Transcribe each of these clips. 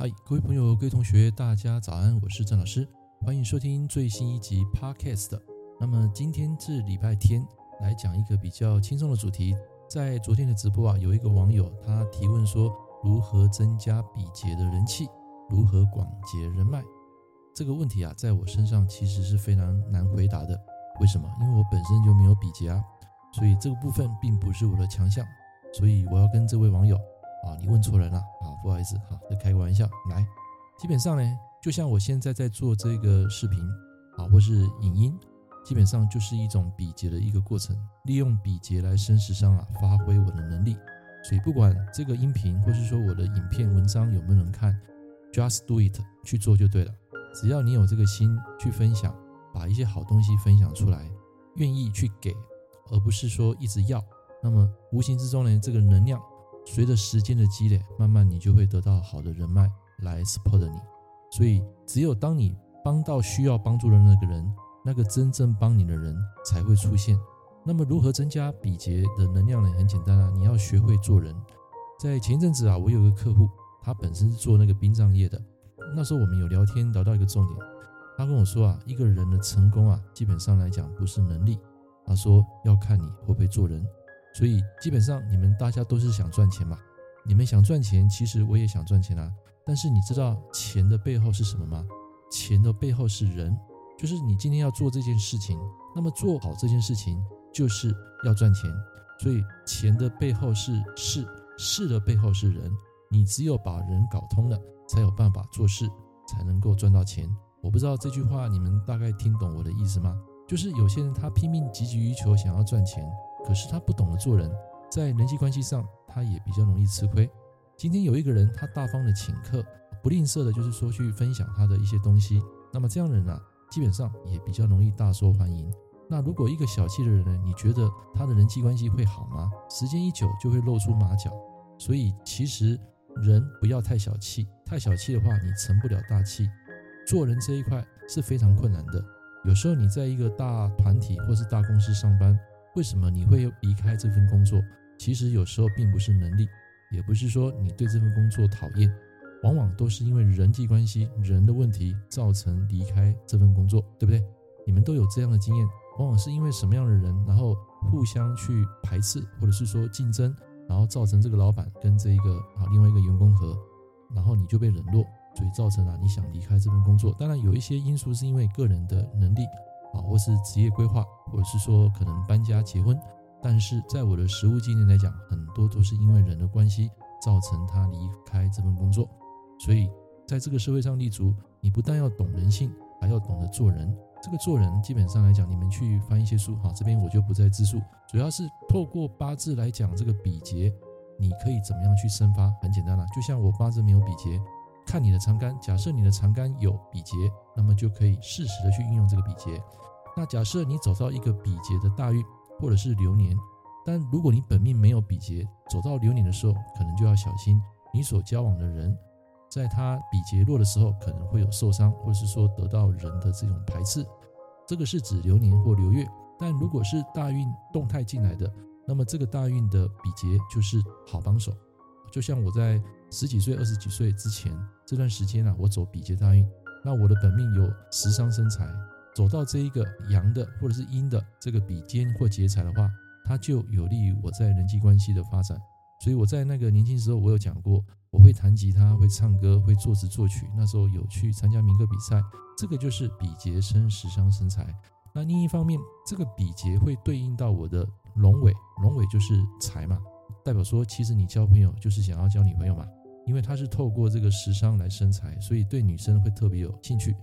嗨，各位朋友、各位同学，大家早安！我是郑老师，欢迎收听最新一集 Podcast。那么今天是礼拜天，来讲一个比较轻松的主题。在昨天的直播啊，有一个网友他提问说，如何增加比劫的人气，如何广结人脉？这个问题啊，在我身上其实是非常难回答的。为什么？因为我本身就没有比劫啊，所以这个部分并不是我的强项。所以我要跟这位网友啊，你问错人了啊，不好意思，好，再开个玩笑。来，基本上呢，就像我现在在做这个视频啊，或是影音，基本上就是一种比劫的一个过程，利用比劫来升时商啊，发挥我的能力。所以不管这个音频或是说我的影片文章有没有人看，just do it 去做就对了。只要你有这个心去分享，把一些好东西分享出来，愿意去给，而不是说一直要。那么无形之中呢，这个能量随着时间的积累，慢慢你就会得到好的人脉来 support 你。所以只有当你帮到需要帮助的那个人，那个真正帮你的人才会出现。那么如何增加比劫的能量呢？很简单啊，你要学会做人。在前一阵子啊，我有个客户，他本身是做那个殡葬业的。那时候我们有聊天聊到一个重点，他跟我说啊，一个人的成功啊，基本上来讲不是能力，他说要看你会不会做人。所以基本上你们大家都是想赚钱嘛？你们想赚钱，其实我也想赚钱啊。但是你知道钱的背后是什么吗？钱的背后是人，就是你今天要做这件事情，那么做好这件事情就是要赚钱。所以钱的背后是事，事的背后是人。你只有把人搞通了，才有办法做事，才能够赚到钱。我不知道这句话你们大概听懂我的意思吗？就是有些人他拼命急急于求，想要赚钱。可是他不懂得做人，在人际关系上，他也比较容易吃亏。今天有一个人，他大方的请客，不吝啬的，就是说去分享他的一些东西。那么这样的人啊，基本上也比较容易大受欢迎。那如果一个小气的人呢，你觉得他的人际关系会好吗？时间一久就会露出马脚。所以其实人不要太小气，太小气的话，你成不了大气。做人这一块是非常困难的。有时候你在一个大团体或是大公司上班。为什么你会离开这份工作？其实有时候并不是能力，也不是说你对这份工作讨厌，往往都是因为人际关系、人的问题造成离开这份工作，对不对？你们都有这样的经验，往往是因为什么样的人，然后互相去排斥，或者是说竞争，然后造成这个老板跟这一个啊另外一个员工合，然后你就被冷落，所以造成了你想离开这份工作。当然有一些因素是因为个人的能力。啊，或是职业规划，或者是说可能搬家结婚，但是在我的实务经验来讲，很多都是因为人的关系造成他离开这份工作。所以在这个社会上立足，你不但要懂人性，还要懂得做人。这个做人基本上来讲，你们去翻一些书，哈，这边我就不再自述，主要是透过八字来讲这个比劫，你可以怎么样去生发？很简单啦，就像我八字没有比劫。看你的长干，假设你的长干有比劫，那么就可以适时的去运用这个比劫。那假设你走到一个比劫的大运或者是流年，但如果你本命没有比劫，走到流年的时候，可能就要小心你所交往的人，在他比劫弱的时候，可能会有受伤，或是说得到人的这种排斥。这个是指流年或流月。但如果是大运动态进来的，那么这个大运的比劫就是好帮手。就像我在十几岁、二十几岁之前这段时间啊，我走比劫大运，那我的本命有食伤生财，走到这一个阳的或者是阴的这个比肩或劫财的话，它就有利于我在人际关系的发展。所以我在那个年轻时候，我有讲过，我会弹吉他，会唱歌，会作词作曲。那时候有去参加民歌比赛，这个就是比劫生食伤生财。那另一方面，这个比劫会对应到我的龙尾，龙尾就是财嘛。代表说，其实你交朋友就是想要交女朋友嘛，因为他是透过这个食伤来生财，所以对女生会特别有兴趣。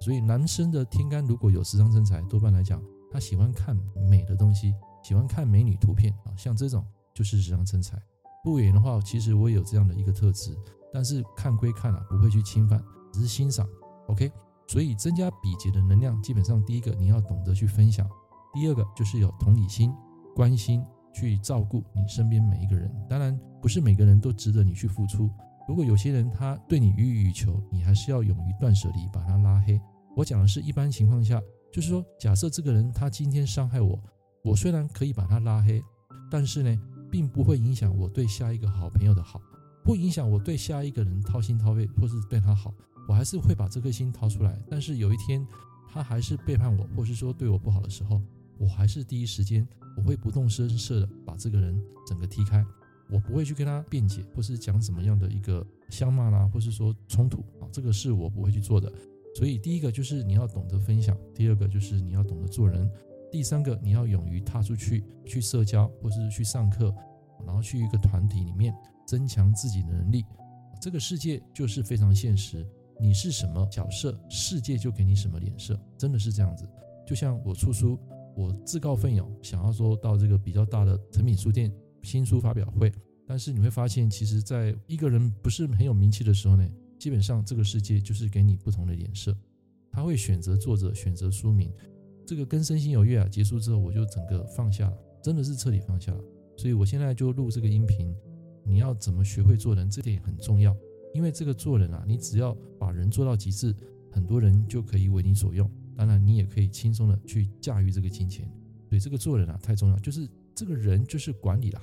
所以男生的天干如果有食伤生财，多半来讲，他喜欢看美的东西，喜欢看美女图片啊，像这种就是食伤生财。不远的话，其实我也有这样的一个特质，但是看归看啊，不会去侵犯，只是欣赏。OK，所以增加比劫的能量，基本上第一个你要懂得去分享，第二个就是有同理心、关心。去照顾你身边每一个人，当然不是每个人都值得你去付出。如果有些人他对你予取予求，你还是要勇于断舍离，把他拉黑。我讲的是一般情况下，就是说，假设这个人他今天伤害我，我虽然可以把他拉黑，但是呢，并不会影响我对下一个好朋友的好。不影响我对下一个人掏心掏肺，或是对他好，我还是会把这颗心掏出来。但是有一天他还是背叛我，或是说对我不好的时候，我还是第一时间我会不动声色的把这个人整个踢开，我不会去跟他辩解，或是讲什么样的一个相骂啦，或是说冲突啊，这个是我不会去做的。所以第一个就是你要懂得分享，第二个就是你要懂得做人，第三个你要勇于踏出去去社交，或是去上课，然后去一个团体里面。增强自己的能力，这个世界就是非常现实。你是什么角色，世界就给你什么脸色，真的是这样子。就像我出书，我自告奋勇想要说到这个比较大的诚品书店新书发表会，但是你会发现，其实在一个人不是很有名气的时候呢，基本上这个世界就是给你不同的脸色。他会选择作者，选择书名。这个跟身心有约啊结束之后，我就整个放下了，真的是彻底放下了。所以我现在就录这个音频。你要怎么学会做人，这点很重要。因为这个做人啊，你只要把人做到极致，很多人就可以为你所用。当然，你也可以轻松的去驾驭这个金钱。所以这个做人啊，太重要。就是这个人就是管理啦。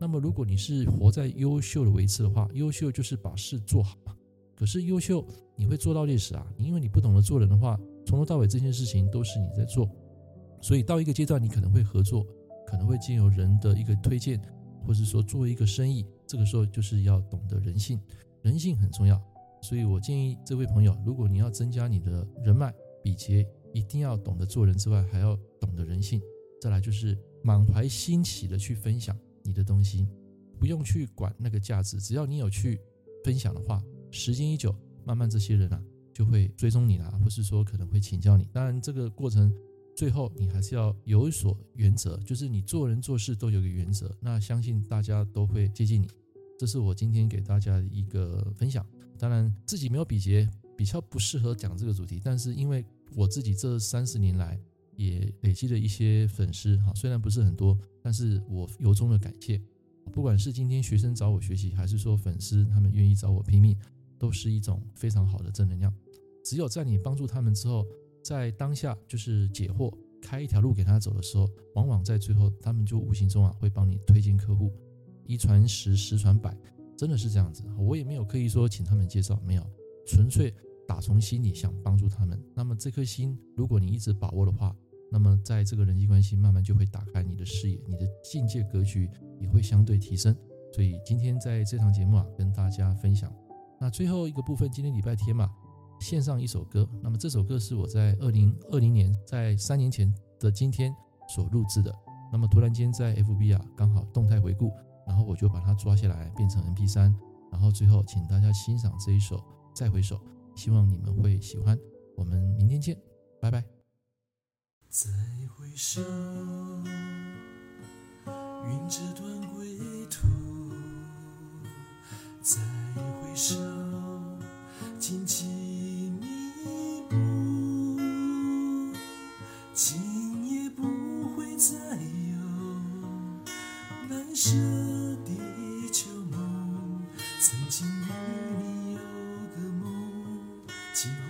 那么，如果你是活在优秀的维次的话，优秀就是把事做好嘛。可是优秀你会做到历史啊，因为你不懂得做人的话，从头到尾这件事情都是你在做。所以到一个阶段，你可能会合作，可能会经由人的一个推荐。或是说做一个生意，这个时候就是要懂得人性，人性很重要。所以我建议这位朋友，如果你要增加你的人脉比劫，一定要懂得做人之外，还要懂得人性。再来就是满怀欣喜的去分享你的东西，不用去管那个价值，只要你有去分享的话，时间一久，慢慢这些人啊就会追踪你啦，或是说可能会请教你。当然这个过程。最后，你还是要有所原则，就是你做人做事都有个原则。那相信大家都会接近你，这是我今天给大家一个分享。当然，自己没有比劫，比较不适合讲这个主题。但是，因为我自己这三十年来也累积了一些粉丝，哈，虽然不是很多，但是我由衷的感谢。不管是今天学生找我学习，还是说粉丝他们愿意找我拼命，都是一种非常好的正能量。只有在你帮助他们之后。在当下就是解惑，开一条路给他走的时候，往往在最后，他们就无形中啊会帮你推荐客户，一传十，十传百，真的是这样子。我也没有刻意说请他们介绍，没有，纯粹打从心里想帮助他们。那么这颗心，如果你一直把握的话，那么在这个人际关系慢慢就会打开你的视野，你的境界格局也会相对提升。所以今天在这场节目啊，跟大家分享。那最后一个部分，今天礼拜天嘛。献上一首歌，那么这首歌是我在二零二零年，在三年前的今天所录制的。那么突然间在 FB 啊，刚好动态回顾，然后我就把它抓下来变成 MP3，然后最后请大家欣赏这一首《再回首》，希望你们会喜欢。我们明天见，拜拜。再回首云遮断归途。再回首荆棘密布今夜不会再有难舍的旧梦。曾经与你有个梦今后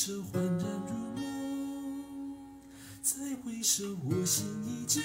首，恍然如梦。再回首，我心依旧。